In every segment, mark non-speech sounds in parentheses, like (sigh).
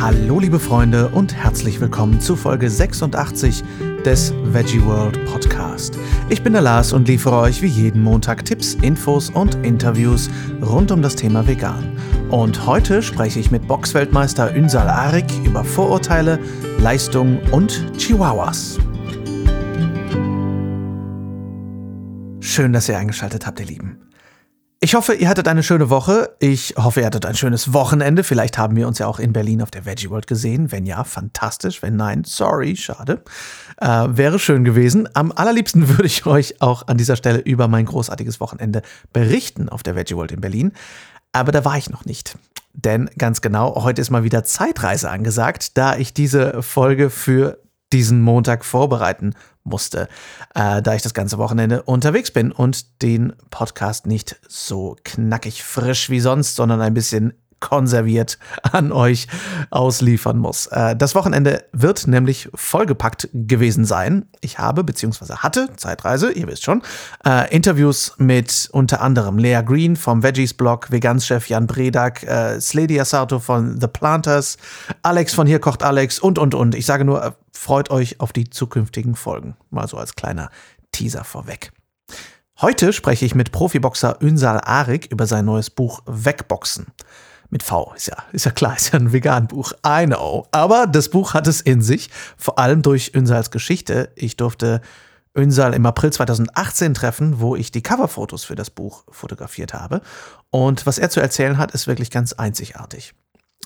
Hallo liebe Freunde und herzlich willkommen zu Folge 86 des Veggie World Podcast. Ich bin der Lars und liefere euch wie jeden Montag Tipps, Infos und Interviews rund um das Thema Vegan. Und heute spreche ich mit Boxweltmeister Ünsal Arik über Vorurteile, Leistungen und Chihuahuas. Schön, dass ihr eingeschaltet habt, ihr Lieben. Ich hoffe, ihr hattet eine schöne Woche. Ich hoffe, ihr hattet ein schönes Wochenende. Vielleicht haben wir uns ja auch in Berlin auf der Veggie World gesehen. Wenn ja, fantastisch. Wenn nein, sorry, schade. Äh, wäre schön gewesen. Am allerliebsten (laughs) würde ich euch auch an dieser Stelle über mein großartiges Wochenende berichten auf der Veggie World in Berlin. Aber da war ich noch nicht. Denn ganz genau, heute ist mal wieder Zeitreise angesagt, da ich diese Folge für diesen Montag vorbereiten musste, äh, da ich das ganze Wochenende unterwegs bin und den Podcast nicht so knackig frisch wie sonst, sondern ein bisschen konserviert an euch ausliefern muss. Äh, das Wochenende wird nämlich vollgepackt gewesen sein. Ich habe bzw. hatte Zeitreise, ihr wisst schon, äh, Interviews mit unter anderem Lea Green vom Veggies Blog, Veganschef Jan Bredak, äh, Slady Asato von The Planters, Alex von Hier kocht Alex und und und. Ich sage nur, freut euch auf die zukünftigen Folgen. Mal so als kleiner Teaser vorweg. Heute spreche ich mit Profiboxer Ünsal Arik über sein neues Buch Wegboxen. Mit V, ist ja, ist ja klar, ist ja ein Vegan-Buch. I know. Aber das Buch hat es in sich, vor allem durch Ünsals Geschichte. Ich durfte Ünsal im April 2018 treffen, wo ich die Coverfotos für das Buch fotografiert habe. Und was er zu erzählen hat, ist wirklich ganz einzigartig.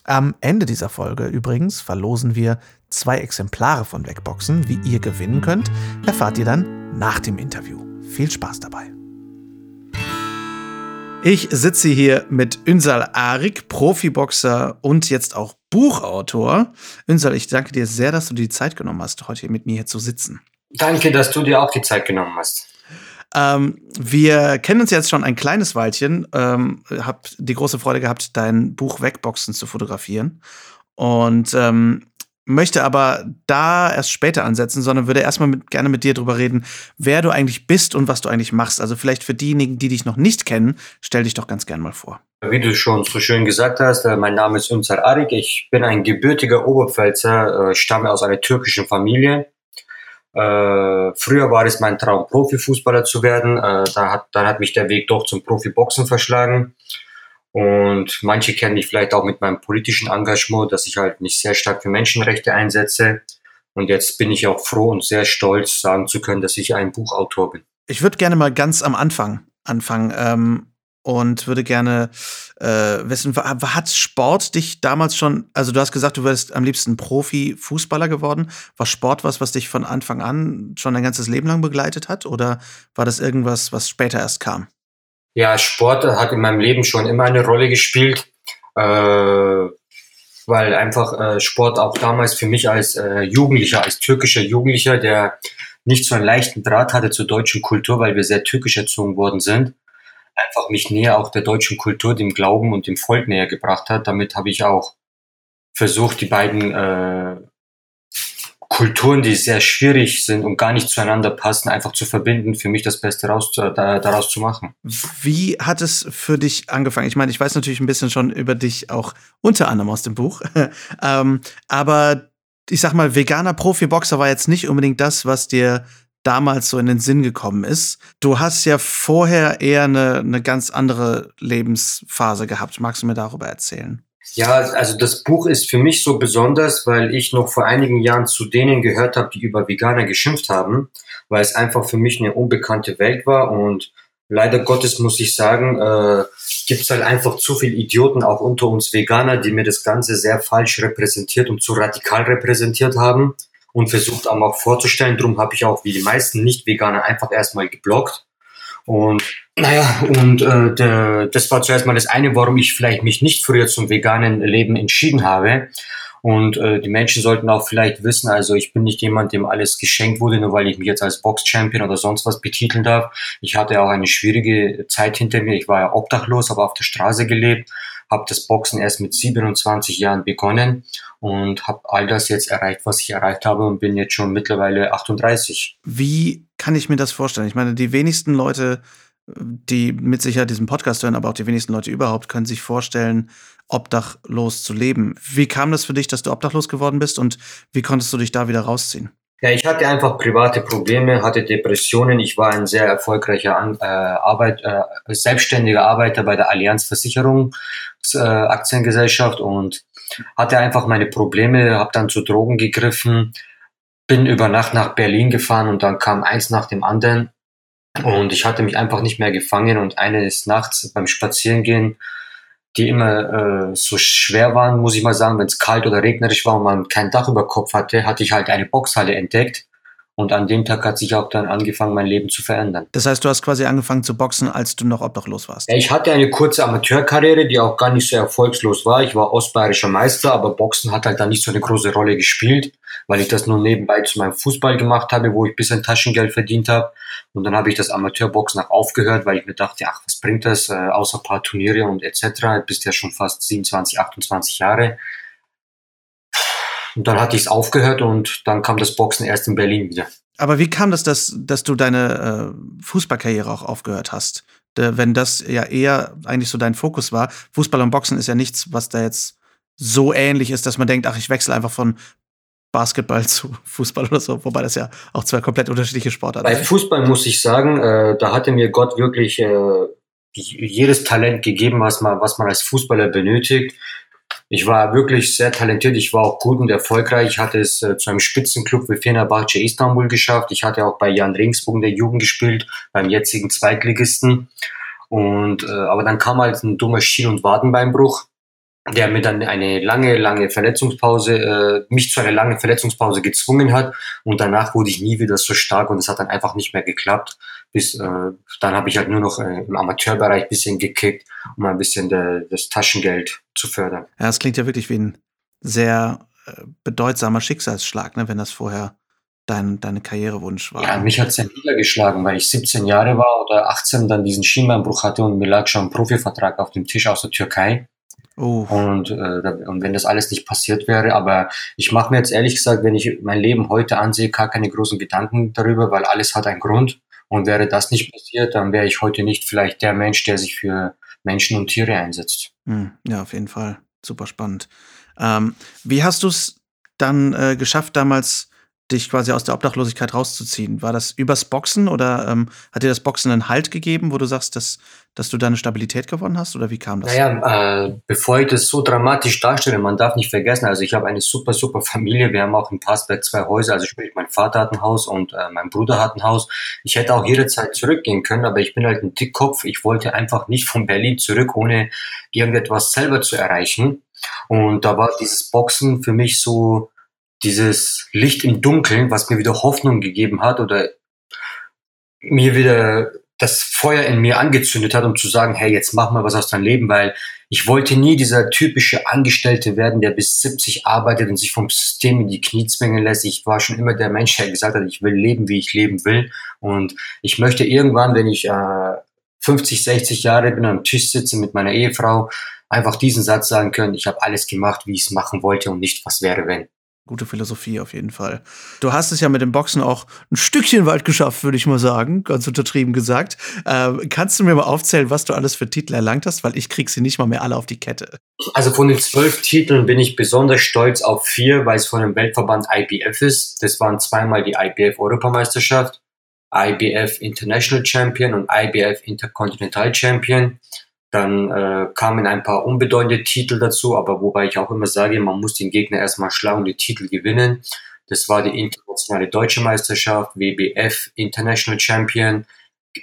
Am Ende dieser Folge übrigens verlosen wir zwei Exemplare von Wegboxen. Wie ihr gewinnen könnt, erfahrt ihr dann nach dem Interview. Viel Spaß dabei. Ich sitze hier mit Ünsal Arik, Profiboxer und jetzt auch Buchautor. Ünsal, ich danke dir sehr, dass du dir die Zeit genommen hast, heute hier mit mir hier zu sitzen. Danke, dass du dir auch die Zeit genommen hast. Ähm, wir kennen uns jetzt schon ein kleines Weilchen. Ähm, hab die große Freude gehabt, dein Buch Wegboxen zu fotografieren. Und ähm, möchte aber da erst später ansetzen, sondern würde erstmal mit, gerne mit dir drüber reden, wer du eigentlich bist und was du eigentlich machst. Also vielleicht für diejenigen, die dich noch nicht kennen, stell dich doch ganz gern mal vor. Wie du schon so schön gesagt hast, äh, mein Name ist Ünsal Arik. Ich bin ein gebürtiger Oberpfälzer, äh, stamme aus einer türkischen Familie. Äh, früher war es mein Traum, Profifußballer zu werden. da hat, dann hat mich der Weg doch zum Profiboxen verschlagen. Und manche kennen mich vielleicht auch mit meinem politischen Engagement, dass ich halt mich sehr stark für Menschenrechte einsetze. Und jetzt bin ich auch froh und sehr stolz, sagen zu können, dass ich ein Buchautor bin. Ich würde gerne mal ganz am Anfang anfangen ähm, und würde gerne äh, wissen, hat Sport dich damals schon, also du hast gesagt, du wärst am liebsten Profi-Fußballer geworden. War Sport was, was dich von Anfang an schon dein ganzes Leben lang begleitet hat? Oder war das irgendwas, was später erst kam? Ja, Sport hat in meinem Leben schon immer eine Rolle gespielt, äh, weil einfach äh, Sport auch damals für mich als äh, Jugendlicher, als türkischer Jugendlicher, der nicht so einen leichten Draht hatte zur deutschen Kultur, weil wir sehr türkisch erzogen worden sind, einfach mich näher auch der deutschen Kultur, dem Glauben und dem Volk näher gebracht hat. Damit habe ich auch versucht, die beiden äh, Kulturen, die sehr schwierig sind und gar nicht zueinander passen, einfach zu verbinden, für mich das Beste raus, da, daraus zu machen. Wie hat es für dich angefangen? Ich meine, ich weiß natürlich ein bisschen schon über dich auch unter anderem aus dem Buch, (laughs) ähm, aber ich sag mal, veganer Profiboxer war jetzt nicht unbedingt das, was dir damals so in den Sinn gekommen ist. Du hast ja vorher eher eine, eine ganz andere Lebensphase gehabt. Magst du mir darüber erzählen? Ja, also das Buch ist für mich so besonders, weil ich noch vor einigen Jahren zu denen gehört habe, die über Veganer geschimpft haben, weil es einfach für mich eine unbekannte Welt war und leider Gottes muss ich sagen, äh, gibt halt einfach zu viele Idioten auch unter uns Veganer, die mir das Ganze sehr falsch repräsentiert und zu radikal repräsentiert haben und versucht auch vorzustellen. Drum habe ich auch wie die meisten Nicht-Veganer einfach erstmal geblockt und naja, und äh, de, das war zuerst mal das eine, warum ich vielleicht mich nicht früher zum veganen Leben entschieden habe. Und äh, die Menschen sollten auch vielleicht wissen, also ich bin nicht jemand, dem alles geschenkt wurde, nur weil ich mich jetzt als Box-Champion oder sonst was betiteln darf. Ich hatte auch eine schwierige Zeit hinter mir. Ich war ja obdachlos, habe auf der Straße gelebt, habe das Boxen erst mit 27 Jahren begonnen und habe all das jetzt erreicht, was ich erreicht habe und bin jetzt schon mittlerweile 38. Wie kann ich mir das vorstellen? Ich meine, die wenigsten Leute die mit Sicherheit diesen Podcast hören, aber auch die wenigsten Leute überhaupt, können sich vorstellen, obdachlos zu leben. Wie kam das für dich, dass du obdachlos geworden bist und wie konntest du dich da wieder rausziehen? Ja, ich hatte einfach private Probleme, hatte Depressionen. Ich war ein sehr erfolgreicher äh, Arbeit, äh, selbstständiger Arbeiter bei der Allianz Versicherung äh, Aktiengesellschaft und hatte einfach meine Probleme, habe dann zu Drogen gegriffen, bin über Nacht nach Berlin gefahren und dann kam eins nach dem anderen und ich hatte mich einfach nicht mehr gefangen und eines Nachts beim Spazierengehen, die immer äh, so schwer waren, muss ich mal sagen, wenn es kalt oder regnerisch war und man kein Dach über Kopf hatte, hatte ich halt eine Boxhalle entdeckt und an dem Tag hat sich auch dann angefangen, mein Leben zu verändern. Das heißt, du hast quasi angefangen zu boxen, als du noch obdachlos warst? Ich hatte eine kurze Amateurkarriere, die auch gar nicht so erfolgslos war. Ich war ostbayerischer Meister, aber Boxen hat halt dann nicht so eine große Rolle gespielt, weil ich das nur nebenbei zu meinem Fußball gemacht habe, wo ich ein bisschen Taschengeld verdient habe. Und dann habe ich das Amateurboxen auch aufgehört, weil ich mir dachte, ach, was bringt das, äh, außer paar Turniere und etc. Bist ja schon fast 27, 28 Jahre. Und dann hatte ich es aufgehört und dann kam das Boxen erst in Berlin wieder. Aber wie kam das, dass, dass du deine äh, Fußballkarriere auch aufgehört hast? De, wenn das ja eher eigentlich so dein Fokus war. Fußball und Boxen ist ja nichts, was da jetzt so ähnlich ist, dass man denkt, ach, ich wechsle einfach von Basketball (laughs) zu Fußball oder so, wobei das ja auch zwei komplett unterschiedliche Sportarten sind. Bei Fußball muss ich sagen, äh, da hatte mir Gott wirklich äh, jedes Talent gegeben, was man, was man als Fußballer benötigt ich war wirklich sehr talentiert, ich war auch gut und erfolgreich. Ich hatte es äh, zu einem Spitzenclub wie Fenerbahce Istanbul geschafft. Ich hatte auch bei Jan Ringsburg in der Jugend gespielt, beim jetzigen Zweitligisten. Und äh, aber dann kam halt ein dummer Schien- und Wadenbeinbruch, der mir dann eine lange, lange Verletzungspause, äh, mich zu einer langen Verletzungspause gezwungen hat. Und danach wurde ich nie wieder so stark und es hat dann einfach nicht mehr geklappt. Bis äh, dann habe ich halt nur noch äh, im Amateurbereich bisschen gekickt, um ein bisschen de, das Taschengeld zu fördern. Ja, das klingt ja wirklich wie ein sehr äh, bedeutsamer Schicksalsschlag, ne, wenn das vorher dein, deine Karrierewunsch war. Ja, mich hat es ja niedergeschlagen, weil ich 17 Jahre war oder 18 dann diesen Schienbeinbruch hatte und mir lag schon ein Profivertrag auf dem Tisch aus der Türkei. Oh. Und, äh, und wenn das alles nicht passiert wäre, aber ich mache mir jetzt ehrlich gesagt, wenn ich mein Leben heute ansehe, gar keine großen Gedanken darüber, weil alles hat einen Grund. Und wäre das nicht passiert, dann wäre ich heute nicht vielleicht der Mensch, der sich für Menschen und Tiere einsetzt. Hm, ja, auf jeden Fall. Super spannend. Ähm, wie hast du es dann äh, geschafft, damals dich quasi aus der Obdachlosigkeit rauszuziehen? War das übers Boxen oder ähm, hat dir das Boxen einen Halt gegeben, wo du sagst, dass, dass du deine Stabilität gewonnen hast? Oder wie kam das? Naja, äh, bevor ich das so dramatisch darstelle, man darf nicht vergessen, also ich habe eine super, super Familie. Wir haben auch in Passberg zwei Häuser. Also sprich, mein Vater hat ein Haus und äh, mein Bruder hat ein Haus. Ich hätte auch jederzeit zurückgehen können, aber ich bin halt ein Dickkopf. Ich wollte einfach nicht von Berlin zurück, ohne irgendetwas selber zu erreichen. Und da war dieses Boxen für mich so dieses Licht im Dunkeln, was mir wieder Hoffnung gegeben hat oder mir wieder das Feuer in mir angezündet hat, um zu sagen, hey, jetzt mach mal was aus deinem Leben, weil ich wollte nie dieser typische Angestellte werden, der bis 70 arbeitet und sich vom System in die Knie zwingen lässt. Ich war schon immer der Mensch, der gesagt hat, ich will leben, wie ich leben will. Und ich möchte irgendwann, wenn ich äh, 50, 60 Jahre bin, am Tisch sitze mit meiner Ehefrau, einfach diesen Satz sagen können, ich habe alles gemacht, wie ich es machen wollte und nicht, was wäre, wenn. Gute Philosophie auf jeden Fall. Du hast es ja mit dem Boxen auch ein Stückchen weit geschafft, würde ich mal sagen, ganz untertrieben gesagt. Ähm, kannst du mir mal aufzählen, was du alles für Titel erlangt hast? Weil ich krieg sie nicht mal mehr alle auf die Kette. Also von den zwölf Titeln bin ich besonders stolz auf vier, weil es von dem Weltverband IBF ist. Das waren zweimal die IBF Europameisterschaft, IBF International Champion und IBF Intercontinental Champion. Dann äh, kamen ein paar unbedeutende Titel dazu, aber wobei ich auch immer sage, man muss den Gegner erstmal schlagen und die Titel gewinnen. Das war die internationale deutsche Meisterschaft, WBF International Champion,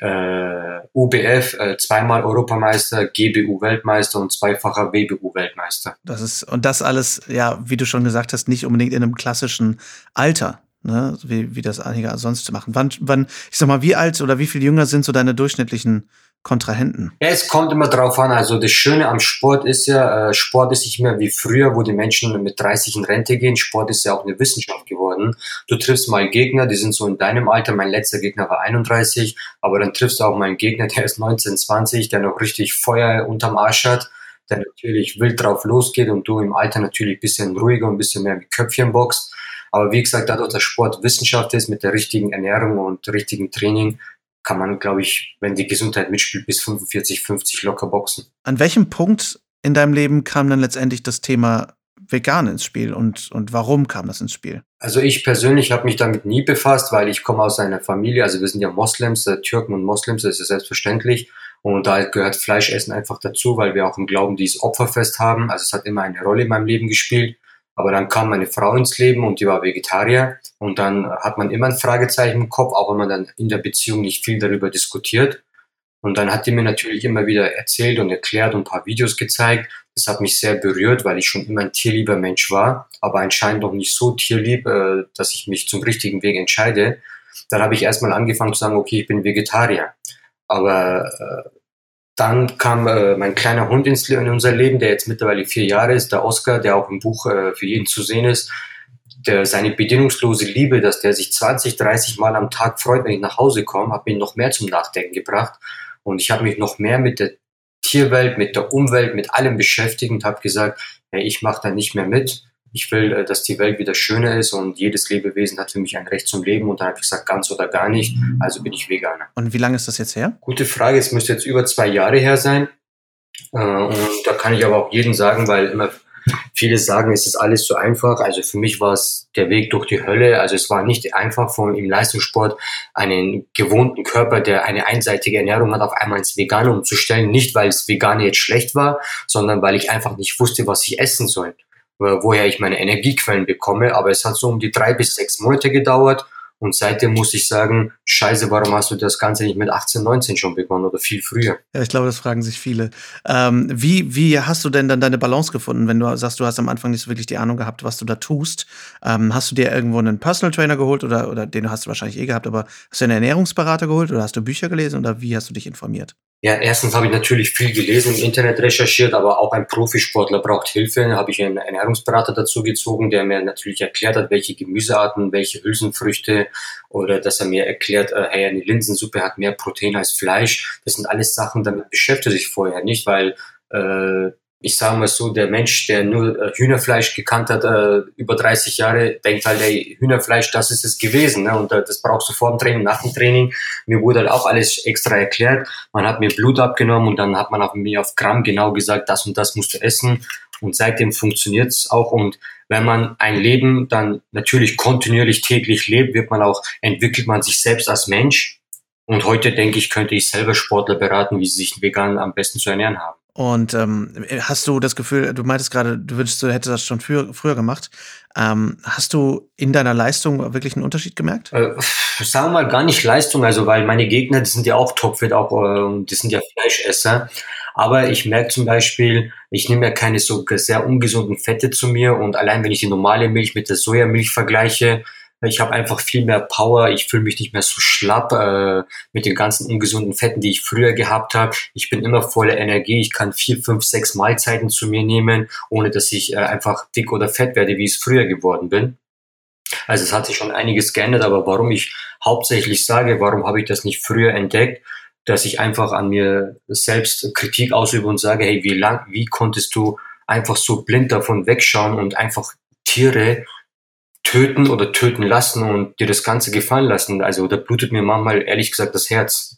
äh, UBF äh, zweimal Europameister, GBU Weltmeister und zweifacher WBU Weltmeister. Das ist und das alles, ja, wie du schon gesagt hast, nicht unbedingt in einem klassischen Alter. Ne, wie, wie das einige sonst machen. Wann, wann, ich sag mal, wie alt oder wie viel jünger sind so deine durchschnittlichen Kontrahenten? Es kommt immer drauf an. Also das Schöne am Sport ist ja, äh, Sport ist nicht mehr wie früher, wo die Menschen mit 30 in Rente gehen. Sport ist ja auch eine Wissenschaft geworden. Du triffst mal Gegner, die sind so in deinem Alter. Mein letzter Gegner war 31, aber dann triffst du auch mal einen Gegner, der ist 19, 20, der noch richtig Feuer unterm Arsch hat, der natürlich wild drauf losgeht und du im Alter natürlich bisschen ruhiger und bisschen mehr mit Köpfchen boxt. Aber wie gesagt, dadurch, dass Sport Wissenschaft ist mit der richtigen Ernährung und richtigen Training, kann man, glaube ich, wenn die Gesundheit mitspielt, bis 45, 50 locker boxen. An welchem Punkt in deinem Leben kam dann letztendlich das Thema vegan ins Spiel und, und warum kam das ins Spiel? Also ich persönlich habe mich damit nie befasst, weil ich komme aus einer Familie, also wir sind ja Moslems, äh, Türken und Moslems, das ist ja selbstverständlich. Und da gehört Fleischessen einfach dazu, weil wir auch im Glauben dieses Opferfest haben. Also es hat immer eine Rolle in meinem Leben gespielt. Aber dann kam meine Frau ins Leben und die war Vegetarier. Und dann hat man immer ein Fragezeichen im Kopf, auch wenn man dann in der Beziehung nicht viel darüber diskutiert. Und dann hat die mir natürlich immer wieder erzählt und erklärt und ein paar Videos gezeigt. Das hat mich sehr berührt, weil ich schon immer ein tierlieber Mensch war, aber anscheinend noch nicht so tierlieb, äh, dass ich mich zum richtigen Weg entscheide. Dann habe ich erstmal angefangen zu sagen, okay, ich bin Vegetarier. Aber äh, dann kam äh, mein kleiner Hund ins, in unser Leben, der jetzt mittlerweile vier Jahre ist, der Oscar, der auch im Buch äh, für jeden zu sehen ist. Der, seine bedingungslose Liebe, dass der sich 20, 30 Mal am Tag freut, wenn ich nach Hause komme, hat mich noch mehr zum Nachdenken gebracht. Und ich habe mich noch mehr mit der Tierwelt, mit der Umwelt, mit allem beschäftigt und habe gesagt, hey, ich mache da nicht mehr mit ich will, äh, dass die Welt wieder schöner ist und jedes Lebewesen hat für mich ein Recht zum Leben. Und dann habe ich gesagt, ganz oder gar nicht. Also bin ich Veganer. Und wie lange ist das jetzt her? Gute Frage. Es müsste jetzt über zwei Jahre her sein. Äh, und da kann ich aber auch jedem sagen, weil immer viele sagen, es ist alles so einfach. Also für mich war es der Weg durch die Hölle. Also es war nicht einfach, von im Leistungssport einen gewohnten Körper, der eine einseitige Ernährung hat, auf einmal ins Vegane umzustellen. Nicht, weil es Vegane jetzt schlecht war, sondern weil ich einfach nicht wusste, was ich essen soll woher ich meine Energiequellen bekomme. Aber es hat so um die drei bis sechs Monate gedauert. Und seitdem muss ich sagen, scheiße, warum hast du das Ganze nicht mit 18, 19 schon begonnen oder viel früher? Ja, ich glaube, das fragen sich viele. Ähm, wie, wie hast du denn dann deine Balance gefunden, wenn du sagst, du hast am Anfang nicht so wirklich die Ahnung gehabt, was du da tust? Ähm, hast du dir irgendwo einen Personal Trainer geholt oder, oder den hast du wahrscheinlich eh gehabt, aber hast du einen Ernährungsberater geholt oder hast du Bücher gelesen oder wie hast du dich informiert? Ja, erstens habe ich natürlich viel gelesen, im Internet recherchiert, aber auch ein Profisportler braucht Hilfe. Da habe ich einen Ernährungsberater dazu gezogen, der mir natürlich erklärt hat, welche Gemüsearten, welche Hülsenfrüchte oder dass er mir erklärt, äh, hey, eine Linsensuppe hat mehr Protein als Fleisch. Das sind alles Sachen, damit beschäftige ich vorher nicht, weil äh, ich sage mal so, der Mensch, der nur äh, Hühnerfleisch gekannt hat, äh, über 30 Jahre, denkt halt, ey, Hühnerfleisch, das ist es gewesen. Ne? Und äh, das brauchst du vor dem Training, nach dem Training. Mir wurde halt auch alles extra erklärt. Man hat mir Blut abgenommen und dann hat man auf mir auf Gramm genau gesagt, das und das musst du essen. Und seitdem funktioniert's auch. Und wenn man ein Leben dann natürlich kontinuierlich täglich lebt, wird man auch, entwickelt man sich selbst als Mensch. Und heute denke ich, könnte ich selber Sportler beraten, wie sie sich vegan am besten zu ernähren haben. Und ähm, hast du das Gefühl, du meintest gerade, du wünschst, du hättest das schon früher, früher gemacht. Ähm, hast du in deiner Leistung wirklich einen Unterschied gemerkt? Äh, sagen wir mal gar nicht Leistung, also weil meine Gegner, die sind ja auch topfit, auch äh, die sind ja Fleischesser. Aber ich merke zum Beispiel, ich nehme ja keine so sehr ungesunden Fette zu mir und allein wenn ich die normale Milch mit der Sojamilch vergleiche, ich habe einfach viel mehr Power. Ich fühle mich nicht mehr so schlapp äh, mit den ganzen ungesunden Fetten, die ich früher gehabt habe. Ich bin immer voller Energie. Ich kann vier, fünf, sechs Mahlzeiten zu mir nehmen, ohne dass ich äh, einfach dick oder fett werde, wie ich es früher geworden bin. Also es hat sich schon einiges geändert, aber warum ich hauptsächlich sage, warum habe ich das nicht früher entdeckt, dass ich einfach an mir selbst Kritik ausübe und sage, hey, wie lang, wie konntest du einfach so blind davon wegschauen und einfach Tiere töten oder töten lassen und dir das Ganze gefallen lassen. Also da blutet mir manchmal ehrlich gesagt das Herz,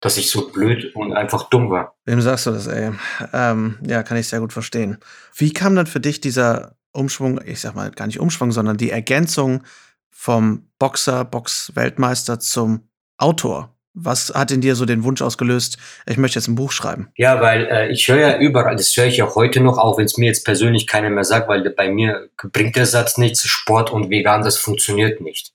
dass ich so blöd und einfach dumm war. Wem sagst du das, ey? Ähm, ja, kann ich sehr gut verstehen. Wie kam dann für dich dieser Umschwung, ich sag mal gar nicht Umschwung, sondern die Ergänzung vom Boxer, Box-Weltmeister zum Autor? Was hat in dir so den Wunsch ausgelöst, ich möchte jetzt ein Buch schreiben? Ja, weil äh, ich höre ja überall, das höre ich ja heute noch, auch wenn es mir jetzt persönlich keiner mehr sagt, weil bei mir bringt der Satz nichts, Sport und vegan, das funktioniert nicht.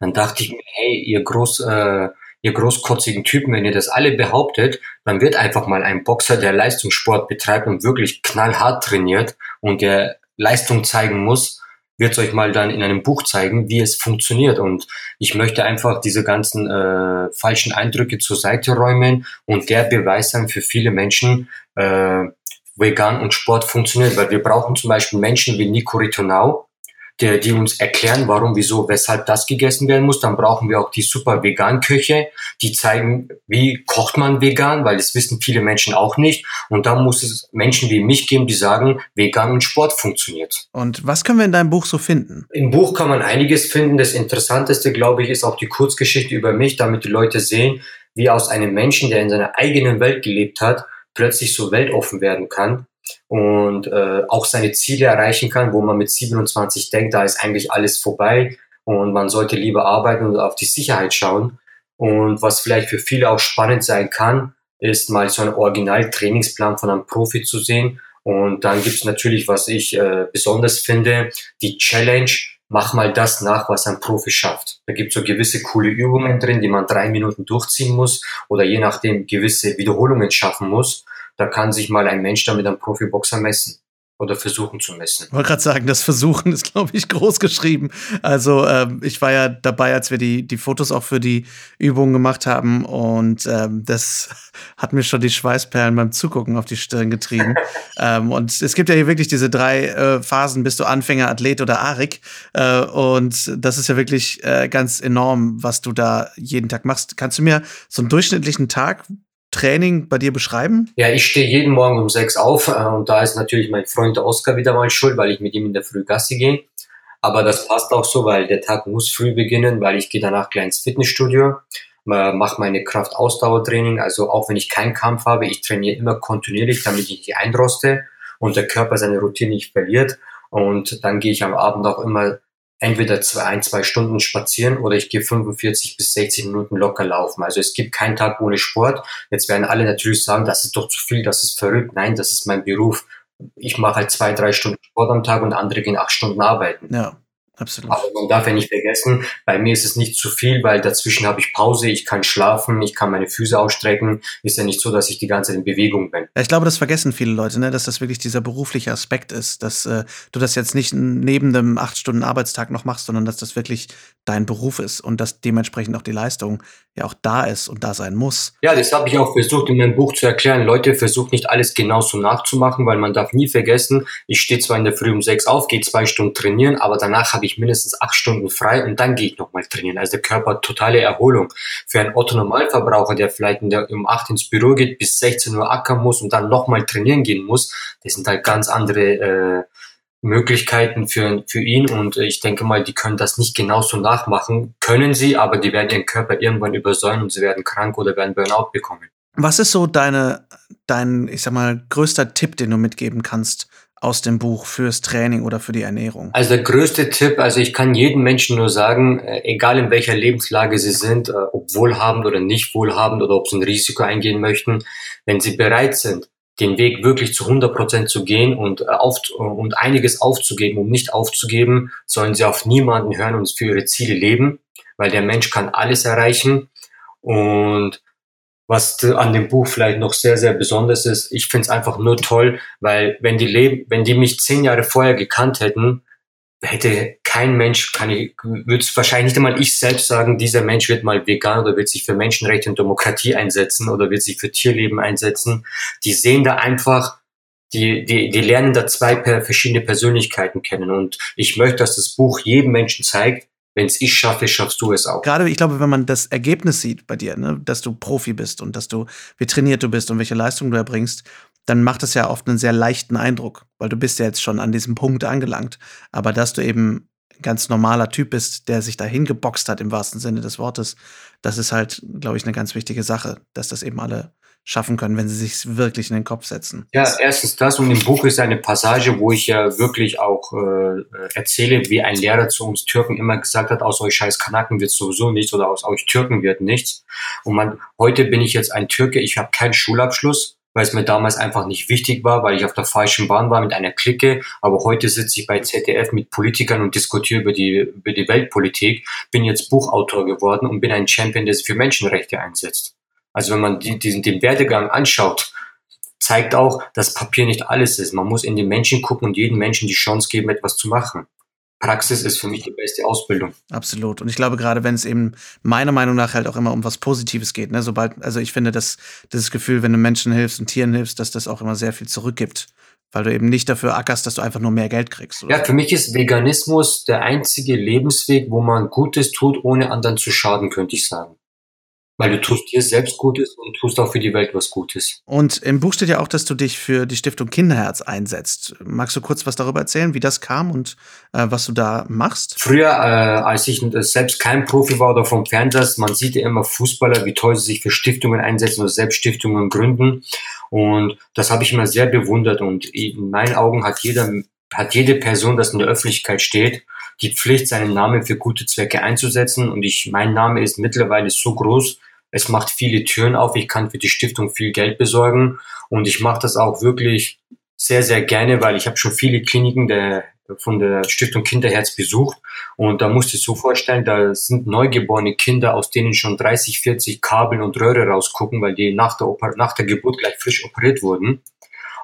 Dann dachte ich mir, hey, ihr groß, äh, ihr großkotzigen Typen, wenn ihr das alle behauptet, dann wird einfach mal ein Boxer, der Leistungssport betreibt und wirklich knallhart trainiert und der Leistung zeigen muss, wird es euch mal dann in einem Buch zeigen, wie es funktioniert. Und ich möchte einfach diese ganzen äh, falschen Eindrücke zur Seite räumen und der Beweis sein für viele Menschen, äh, vegan und Sport funktioniert. Weil wir brauchen zum Beispiel Menschen wie Nico Ritonau, die, die uns erklären, warum, wieso, weshalb das gegessen werden muss. Dann brauchen wir auch die super Vegan-Köche, die zeigen, wie kocht man vegan, weil das wissen viele Menschen auch nicht. Und dann muss es Menschen wie mich geben, die sagen, vegan und Sport funktioniert. Und was können wir in deinem Buch so finden? Im Buch kann man einiges finden. Das Interessanteste, glaube ich, ist auch die Kurzgeschichte über mich, damit die Leute sehen, wie aus einem Menschen, der in seiner eigenen Welt gelebt hat, plötzlich so weltoffen werden kann und äh, auch seine Ziele erreichen kann, wo man mit 27 denkt, da ist eigentlich alles vorbei und man sollte lieber arbeiten und auf die Sicherheit schauen. Und was vielleicht für viele auch spannend sein kann, ist mal so ein Original-Trainingsplan von einem Profi zu sehen. Und dann gibt's natürlich, was ich äh, besonders finde, die Challenge, mach mal das nach, was ein Profi schafft. Da gibt's so gewisse coole Übungen drin, die man drei Minuten durchziehen muss oder je nachdem gewisse Wiederholungen schaffen muss. Da kann sich mal ein Mensch damit einem Profiboxer messen oder versuchen zu messen. Ich wollte gerade sagen, das Versuchen ist, glaube ich, groß geschrieben. Also ähm, ich war ja dabei, als wir die, die Fotos auch für die Übungen gemacht haben und ähm, das (laughs) hat mir schon die Schweißperlen beim Zugucken auf die Stirn getrieben. (laughs) ähm, und es gibt ja hier wirklich diese drei äh, Phasen, bist du Anfänger, Athlet oder Arik. Äh, und das ist ja wirklich äh, ganz enorm, was du da jeden Tag machst. Kannst du mir so einen durchschnittlichen Tag Training bei dir beschreiben? Ja, ich stehe jeden Morgen um sechs auf äh, und da ist natürlich mein Freund Oskar wieder mal schuld, weil ich mit ihm in der Früh Gassi gehe. Aber das passt auch so, weil der Tag muss früh beginnen, weil ich gehe danach gleich ins Fitnessstudio, mache meine Kraft-Ausdauertraining. Also auch wenn ich keinen Kampf habe, ich trainiere immer kontinuierlich, damit ich nicht einroste und der Körper seine Routine nicht verliert. Und dann gehe ich am Abend auch immer entweder zwei, ein, zwei Stunden spazieren oder ich gehe 45 bis 60 Minuten locker laufen. Also es gibt keinen Tag ohne Sport. Jetzt werden alle natürlich sagen, das ist doch zu viel, das ist verrückt. Nein, das ist mein Beruf. Ich mache halt zwei, drei Stunden Sport am Tag und andere gehen acht Stunden arbeiten. Ja. Absolut. Aber man darf ja nicht vergessen, bei mir ist es nicht zu viel, weil dazwischen habe ich Pause, ich kann schlafen, ich kann meine Füße ausstrecken. Ist ja nicht so, dass ich die ganze Zeit in Bewegung bin. Ja, ich glaube, das vergessen viele Leute, ne? dass das wirklich dieser berufliche Aspekt ist, dass äh, du das jetzt nicht neben dem acht Stunden Arbeitstag noch machst, sondern dass das wirklich dein Beruf ist und dass dementsprechend auch die Leistung ja auch da ist und da sein muss. Ja, das habe ich auch versucht in meinem Buch zu erklären. Leute, versucht nicht alles genauso nachzumachen, weil man darf nie vergessen, ich stehe zwar in der Früh um sechs auf, gehe zwei Stunden trainieren, aber danach habe ich ich mindestens acht Stunden frei und dann gehe ich nochmal trainieren. Also der Körper hat totale Erholung. Für einen Otto-Normalverbraucher, der vielleicht der um acht ins Büro geht, bis 16 Uhr ackern muss und dann nochmal trainieren gehen muss, das sind halt ganz andere äh, Möglichkeiten für, für ihn und ich denke mal, die können das nicht genauso nachmachen. Können sie, aber die werden ihren Körper irgendwann übersäuern und sie werden krank oder werden Burnout bekommen. Was ist so deine, dein, ich sag mal, größter Tipp, den du mitgeben kannst aus dem Buch fürs Training oder für die Ernährung? Also der größte Tipp, also ich kann jedem Menschen nur sagen, äh, egal in welcher Lebenslage sie sind, äh, ob wohlhabend oder nicht wohlhabend oder ob sie ein Risiko eingehen möchten, wenn sie bereit sind, den Weg wirklich zu 100 Prozent zu gehen und, äh, auf, und einiges aufzugeben, um nicht aufzugeben, sollen sie auf niemanden hören und für ihre Ziele leben, weil der Mensch kann alles erreichen und was an dem Buch vielleicht noch sehr, sehr besonders ist, ich finde es einfach nur toll, weil wenn die leben, wenn die mich zehn Jahre vorher gekannt hätten, hätte kein Mensch, kann ich, würde es wahrscheinlich nicht einmal ich selbst sagen, dieser Mensch wird mal vegan oder wird sich für Menschenrechte und Demokratie einsetzen oder wird sich für Tierleben einsetzen. Die sehen da einfach, die, die, die lernen da zwei verschiedene Persönlichkeiten kennen. Und ich möchte, dass das Buch jedem Menschen zeigt, wenn es ich schaffe, schaffst du es auch. Gerade, ich glaube, wenn man das Ergebnis sieht bei dir, ne, dass du Profi bist und dass du, wie trainiert du bist und welche Leistung du erbringst, dann macht es ja oft einen sehr leichten Eindruck, weil du bist ja jetzt schon an diesem Punkt angelangt. Aber dass du eben ein ganz normaler Typ bist, der sich dahin geboxt hat im wahrsten Sinne des Wortes, das ist halt, glaube ich, eine ganz wichtige Sache, dass das eben alle schaffen können, wenn sie sich wirklich in den Kopf setzen. Ja, erstens das und im Buch ist eine Passage, wo ich ja wirklich auch äh, erzähle, wie ein Lehrer zu uns Türken immer gesagt hat, aus euch scheiß Kanaken wird sowieso nichts oder aus euch Türken wird nichts. Und man, heute bin ich jetzt ein Türke, ich habe keinen Schulabschluss, weil es mir damals einfach nicht wichtig war, weil ich auf der falschen Bahn war mit einer Clique. Aber heute sitze ich bei ZDF mit Politikern und diskutiere über die, über die Weltpolitik, bin jetzt Buchautor geworden und bin ein Champion, der sich für Menschenrechte einsetzt. Also wenn man die, diesen, den Werdegang anschaut, zeigt auch, dass Papier nicht alles ist. Man muss in den Menschen gucken und jedem Menschen die Chance geben, etwas zu machen. Praxis ist für mich die beste Ausbildung. Absolut. Und ich glaube, gerade wenn es eben meiner Meinung nach halt auch immer um was Positives geht, ne, sobald, also ich finde, dass dieses Gefühl, wenn du Menschen hilfst und Tieren hilfst, dass das auch immer sehr viel zurückgibt weil du eben nicht dafür ackerst, dass du einfach nur mehr Geld kriegst. Oder? Ja, für mich ist Veganismus der einzige Lebensweg, wo man Gutes tut, ohne anderen zu schaden, könnte ich sagen. Weil du tust dir selbst Gutes und tust auch für die Welt was Gutes. Und im Buch steht ja auch, dass du dich für die Stiftung Kinderherz einsetzt. Magst du kurz was darüber erzählen, wie das kam und äh, was du da machst? Früher, äh, als ich selbst kein Profi war oder vom Fernseher, man sieht ja immer Fußballer, wie toll sie sich für Stiftungen einsetzen oder selbst Stiftungen gründen. Und das habe ich immer sehr bewundert. Und in meinen Augen hat jeder, hat jede Person, das in der Öffentlichkeit steht, die Pflicht, seinen Namen für gute Zwecke einzusetzen. Und ich, mein Name ist mittlerweile so groß, es macht viele Türen auf. Ich kann für die Stiftung viel Geld besorgen und ich mache das auch wirklich sehr, sehr gerne, weil ich habe schon viele Kliniken der, von der Stiftung Kinderherz besucht und da musst du dir so vorstellen, da sind neugeborene Kinder, aus denen schon 30, 40 Kabel und Röhre rausgucken, weil die nach der, nach der Geburt gleich frisch operiert wurden.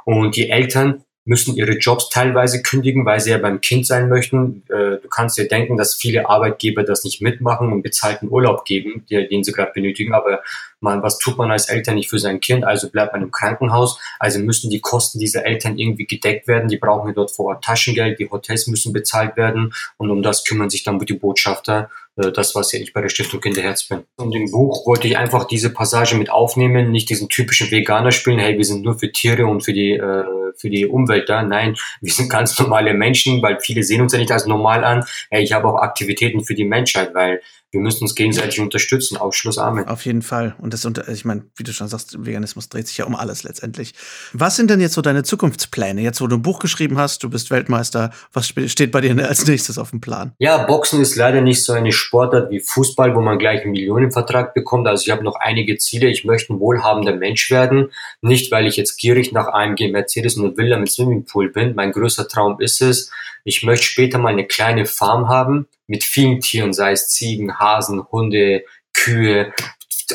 Und die Eltern müssen ihre Jobs teilweise kündigen, weil sie ja beim Kind sein möchten. Äh, du kannst dir denken, dass viele Arbeitgeber das nicht mitmachen und bezahlten Urlaub geben, den sie gerade benötigen. Aber man, was tut man als Eltern nicht für sein Kind? Also bleibt man im Krankenhaus. Also müssen die Kosten dieser Eltern irgendwie gedeckt werden. Die brauchen dort vor Ort Taschengeld. Die Hotels müssen bezahlt werden. Und um das kümmern sich dann die Botschafter das, was ja ich bei der Stiftung Kinderherz bin. Und im Buch wollte ich einfach diese Passage mit aufnehmen, nicht diesen typischen Veganer spielen, hey, wir sind nur für Tiere und für die, äh, für die Umwelt da. Nein, (laughs) wir sind ganz normale Menschen, weil viele sehen uns ja nicht als normal an. Hey, ich habe auch Aktivitäten für die Menschheit, weil wir müssen uns gegenseitig unterstützen. Ausschluss Amen. Auf jeden Fall. Und das unter, ich meine, wie du schon sagst, Veganismus dreht sich ja um alles letztendlich. Was sind denn jetzt so deine Zukunftspläne? Jetzt, wo du ein Buch geschrieben hast, du bist Weltmeister, was steht bei dir als nächstes auf dem Plan? Ja, Boxen ist leider nicht so eine Sportart wie Fußball, wo man gleich einen Millionenvertrag bekommt. Also ich habe noch einige Ziele. Ich möchte ein wohlhabender Mensch werden. Nicht, weil ich jetzt gierig nach AMG Mercedes und Villa mit Swimmingpool bin. Mein größter Traum ist es, ich möchte später mal eine kleine Farm haben mit vielen Tieren, sei es Ziegen, Hasen, Hunde, Kühe,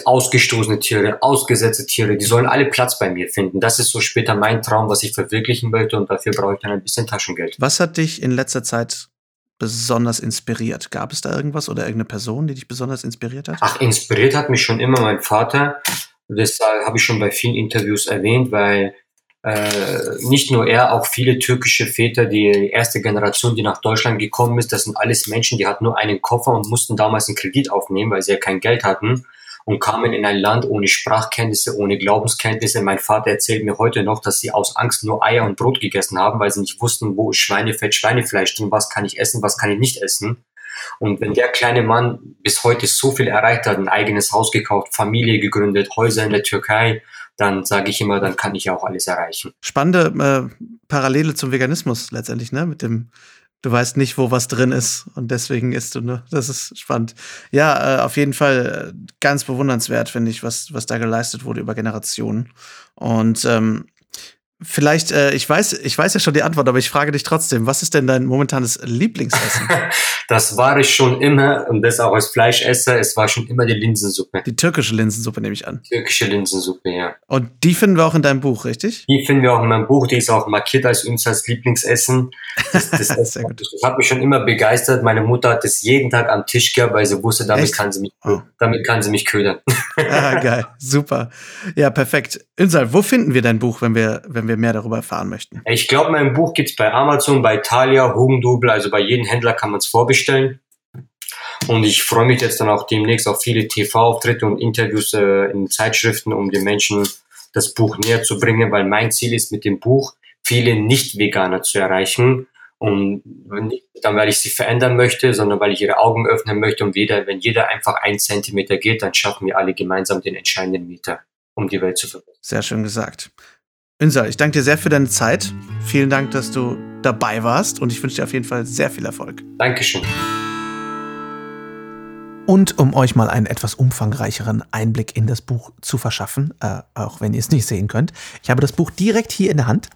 ausgestoßene Tiere, ausgesetzte Tiere, die sollen alle Platz bei mir finden. Das ist so später mein Traum, was ich verwirklichen möchte und dafür brauche ich dann ein bisschen Taschengeld. Was hat dich in letzter Zeit besonders inspiriert? Gab es da irgendwas oder irgendeine Person, die dich besonders inspiriert hat? Ach, inspiriert hat mich schon immer mein Vater. Das habe ich schon bei vielen Interviews erwähnt, weil äh, nicht nur er, auch viele türkische Väter, die erste Generation, die nach Deutschland gekommen ist, das sind alles Menschen, die hatten nur einen Koffer und mussten damals einen Kredit aufnehmen, weil sie ja kein Geld hatten und kamen in ein Land ohne Sprachkenntnisse, ohne Glaubenskenntnisse. Mein Vater erzählt mir heute noch, dass sie aus Angst nur Eier und Brot gegessen haben, weil sie nicht wussten, wo ist Schweinefett, Schweinefleisch drin, was kann ich essen, was kann ich nicht essen. Und wenn der kleine Mann bis heute so viel erreicht hat, ein eigenes Haus gekauft, Familie gegründet, Häuser in der Türkei, dann sage ich immer, dann kann ich auch alles erreichen. Spannende äh, Parallele zum Veganismus letztendlich, ne? Mit dem, du weißt nicht, wo was drin ist und deswegen isst du, ne? Das ist spannend. Ja, äh, auf jeden Fall äh, ganz bewundernswert, finde ich, was, was da geleistet wurde über Generationen. Und ähm, Vielleicht, äh, ich weiß, ich weiß ja schon die Antwort, aber ich frage dich trotzdem, was ist denn dein momentanes Lieblingsessen? (laughs) das war ich schon immer und das auch als Fleischesser, es war schon immer die Linsensuppe. Die türkische Linsensuppe nehme ich an. Türkische Linsensuppe, ja. Und die finden wir auch in deinem Buch, richtig? Die finden wir auch in meinem Buch, die ist auch markiert als unser Lieblingsessen. Das, das, (laughs) das, Sehr gut. das hat mich schon immer begeistert. Meine Mutter hat es jeden Tag am Tisch gehabt, weil sie wusste, damit kann sie mich, oh. damit kann sie mich ködern. ah, geil, super. Ja, perfekt. Ünsal, wo finden wir dein Buch, wenn wir, wenn wir mehr darüber erfahren möchten? Ich glaube, mein Buch gibt's bei Amazon, bei Thalia, Hugendubel, also bei jedem Händler kann man es vorbestellen. Und ich freue mich jetzt dann auch demnächst auf viele TV-Auftritte und Interviews äh, in Zeitschriften, um den Menschen das Buch näher zu bringen, weil mein Ziel ist mit dem Buch, viele Nicht-Veganer zu erreichen. Und nicht, dann, weil ich sie verändern möchte, sondern weil ich ihre Augen öffnen möchte. Und jeder, wenn jeder einfach ein Zentimeter geht, dann schaffen wir alle gemeinsam den entscheidenden Meter, um die Welt zu verbessern. Sehr schön gesagt. Ünsal, ich danke dir sehr für deine Zeit. Vielen Dank, dass du dabei warst und ich wünsche dir auf jeden Fall sehr viel Erfolg. Dankeschön. Und um euch mal einen etwas umfangreicheren Einblick in das Buch zu verschaffen, äh, auch wenn ihr es nicht sehen könnt, ich habe das Buch direkt hier in der Hand.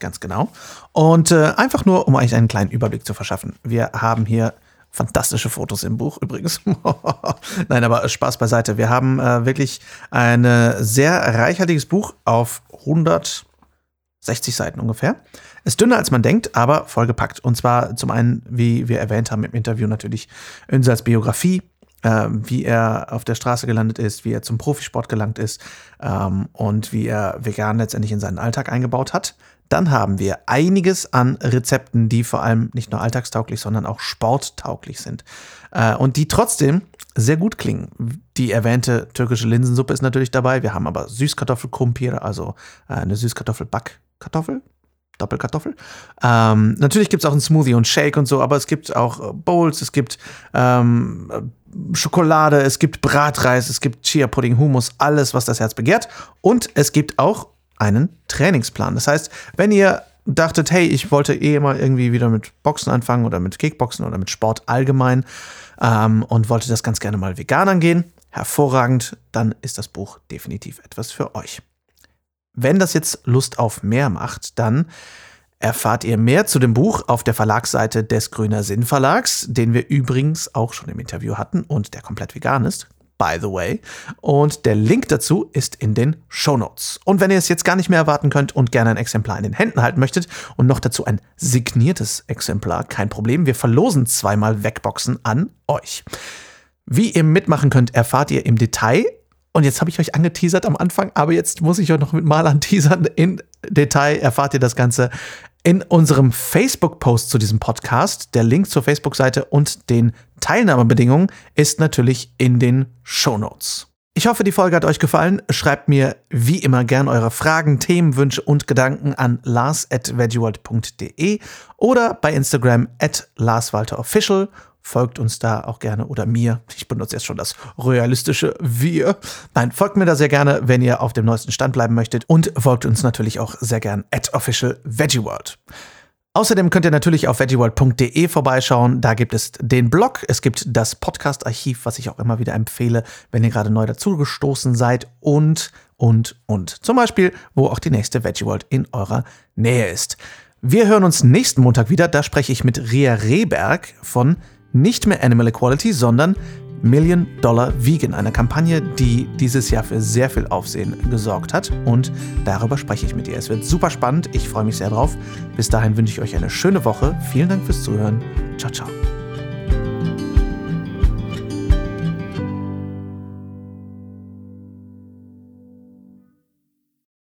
Ganz genau. Und äh, einfach nur, um euch einen kleinen Überblick zu verschaffen. Wir haben hier Fantastische Fotos im Buch übrigens. (laughs) Nein, aber Spaß beiseite. Wir haben äh, wirklich ein sehr reichhaltiges Buch auf 160 Seiten ungefähr. Ist dünner als man denkt, aber vollgepackt. Und zwar zum einen, wie wir erwähnt haben im Interview, natürlich Önsals Biografie, wie er auf der Straße gelandet ist, wie er zum Profisport gelangt ist ähm, und wie er vegan letztendlich in seinen Alltag eingebaut hat. Dann haben wir einiges an Rezepten, die vor allem nicht nur alltagstauglich, sondern auch sporttauglich sind. Äh, und die trotzdem sehr gut klingen. Die erwähnte türkische Linsensuppe ist natürlich dabei. Wir haben aber Süßkartoffelkumpir, also äh, eine Süßkartoffelbackkartoffel. Doppelkartoffel. Ähm, natürlich gibt es auch ein Smoothie und Shake und so, aber es gibt auch Bowls, es gibt ähm, Schokolade, es gibt Bratreis, es gibt Chia-Pudding, Hummus, alles, was das Herz begehrt. Und es gibt auch einen Trainingsplan. Das heißt, wenn ihr dachtet, hey, ich wollte eh mal irgendwie wieder mit Boxen anfangen oder mit Kickboxen oder mit Sport allgemein ähm, und wollte das ganz gerne mal vegan angehen, hervorragend, dann ist das Buch definitiv etwas für euch. Wenn das jetzt Lust auf mehr macht, dann erfahrt ihr mehr zu dem Buch auf der Verlagsseite des Grüner Sinn Verlags, den wir übrigens auch schon im Interview hatten und der komplett vegan ist by the way. Und der Link dazu ist in den Show Notes. Und wenn ihr es jetzt gar nicht mehr erwarten könnt und gerne ein Exemplar in den Händen halten möchtet und noch dazu ein signiertes Exemplar, kein Problem. Wir verlosen zweimal Wegboxen an euch. Wie ihr mitmachen könnt, erfahrt ihr im Detail. Und jetzt habe ich euch angeteasert am Anfang, aber jetzt muss ich euch noch mit mal anteasern. In Detail erfahrt ihr das Ganze in unserem Facebook-Post zu diesem Podcast. Der Link zur Facebook-Seite und den Teilnahmebedingungen ist natürlich in den Show Notes. Ich hoffe, die Folge hat euch gefallen. Schreibt mir wie immer gern eure Fragen, Themen, Wünsche und Gedanken an lars.veggieworld.de oder bei Instagram at larswalterofficial folgt uns da auch gerne oder mir. Ich benutze jetzt schon das realistische Wir. Nein, folgt mir da sehr gerne, wenn ihr auf dem neuesten Stand bleiben möchtet und folgt uns natürlich auch sehr gern at official VeggieWorld. Außerdem könnt ihr natürlich auf veggieworld.de vorbeischauen. Da gibt es den Blog, es gibt das Podcast-Archiv, was ich auch immer wieder empfehle, wenn ihr gerade neu dazugestoßen seid und, und, und. Zum Beispiel, wo auch die nächste VeggieWorld in eurer Nähe ist. Wir hören uns nächsten Montag wieder. Da spreche ich mit Ria Rehberg von nicht mehr Animal Equality, sondern Million Dollar Vegan, eine Kampagne, die dieses Jahr für sehr viel Aufsehen gesorgt hat. Und darüber spreche ich mit ihr. Es wird super spannend. Ich freue mich sehr drauf. Bis dahin wünsche ich euch eine schöne Woche. Vielen Dank fürs Zuhören. Ciao, ciao.